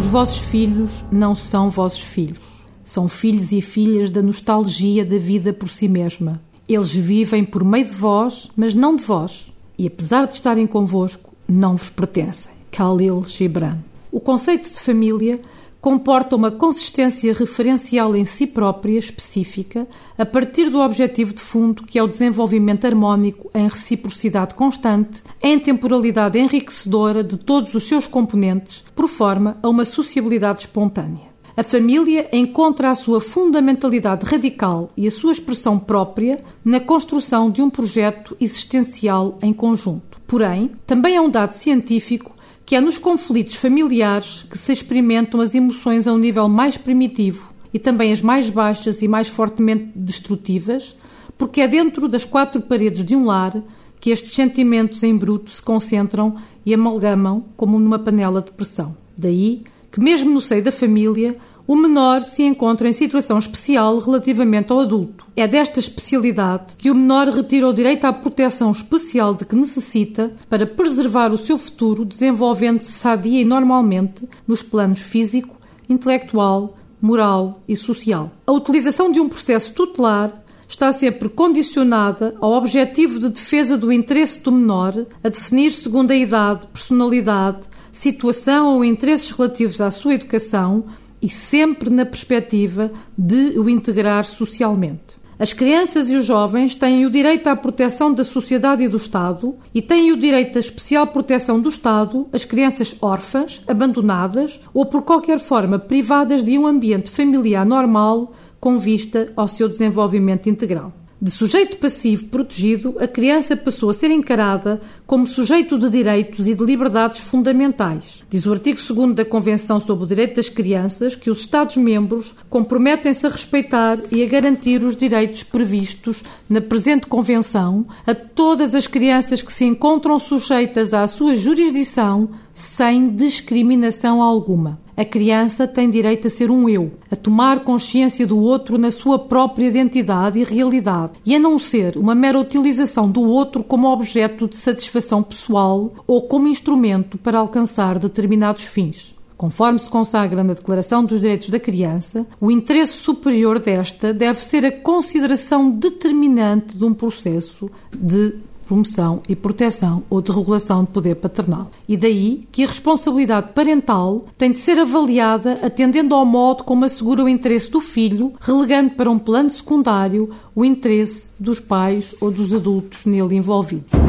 Os vossos filhos não são vossos filhos. São filhos e filhas da nostalgia da vida por si mesma. Eles vivem por meio de vós, mas não de vós. E apesar de estarem convosco, não vos pertencem. Khalil Gibran. O conceito de família comporta uma consistência referencial em si própria específica, a partir do objetivo de fundo que é o desenvolvimento harmónico em reciprocidade constante, em temporalidade enriquecedora de todos os seus componentes, por forma a uma sociabilidade espontânea. A família encontra a sua fundamentalidade radical e a sua expressão própria na construção de um projeto existencial em conjunto. Porém, também é um dado científico que é nos conflitos familiares que se experimentam as emoções a um nível mais primitivo e também as mais baixas e mais fortemente destrutivas, porque é dentro das quatro paredes de um lar que estes sentimentos em bruto se concentram e amalgamam como numa panela de pressão. Daí que, mesmo no seio da família, o menor se encontra em situação especial relativamente ao adulto. É desta especialidade que o menor retira o direito à proteção especial de que necessita para preservar o seu futuro, desenvolvendo-se sadia e normalmente nos planos físico, intelectual, moral e social. A utilização de um processo tutelar está sempre condicionada ao objetivo de defesa do interesse do menor, a definir segundo a idade, personalidade, situação ou interesses relativos à sua educação, e sempre na perspectiva de o integrar socialmente. As crianças e os jovens têm o direito à proteção da sociedade e do Estado e têm o direito à especial proteção do Estado as crianças órfãs, abandonadas ou por qualquer forma privadas de um ambiente familiar normal com vista ao seu desenvolvimento integral. De sujeito passivo protegido, a criança passou a ser encarada como sujeito de direitos e de liberdades fundamentais. Diz o artigo 2 da Convenção sobre o Direito das Crianças que os Estados-membros comprometem-se a respeitar e a garantir os direitos previstos na presente Convenção a todas as crianças que se encontram sujeitas à sua jurisdição sem discriminação alguma. A criança tem direito a ser um eu, a tomar consciência do outro na sua própria identidade e realidade, e a não ser uma mera utilização do outro como objeto de satisfação pessoal ou como instrumento para alcançar determinados fins. Conforme se consagra na Declaração dos Direitos da Criança, o interesse superior desta deve ser a consideração determinante de um processo de promoção e proteção ou de regulação de poder paternal. E daí que a responsabilidade parental tem de ser avaliada atendendo ao modo como assegura o interesse do filho, relegando para um plano secundário o interesse dos pais ou dos adultos nele envolvidos.